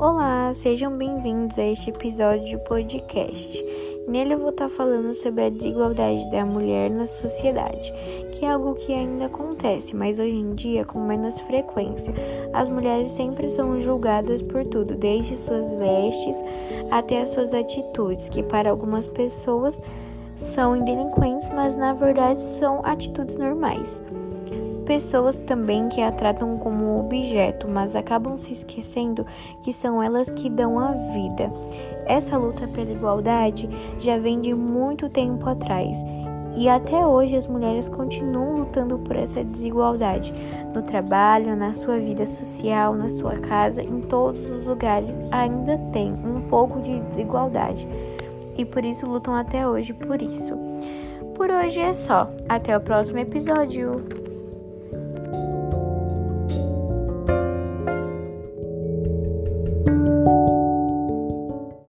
Olá, sejam bem-vindos a este episódio de podcast. Nele eu vou estar falando sobre a desigualdade da mulher na sociedade, que é algo que ainda acontece, mas hoje em dia com menos frequência. As mulheres sempre são julgadas por tudo, desde suas vestes até as suas atitudes, que para algumas pessoas são delinquentes, mas na verdade são atitudes normais pessoas também que a tratam como objeto, mas acabam se esquecendo que são elas que dão a vida. Essa luta pela igualdade já vem de muito tempo atrás. E até hoje as mulheres continuam lutando por essa desigualdade no trabalho, na sua vida social, na sua casa, em todos os lugares ainda tem um pouco de desigualdade. E por isso lutam até hoje por isso. Por hoje é só. Até o próximo episódio.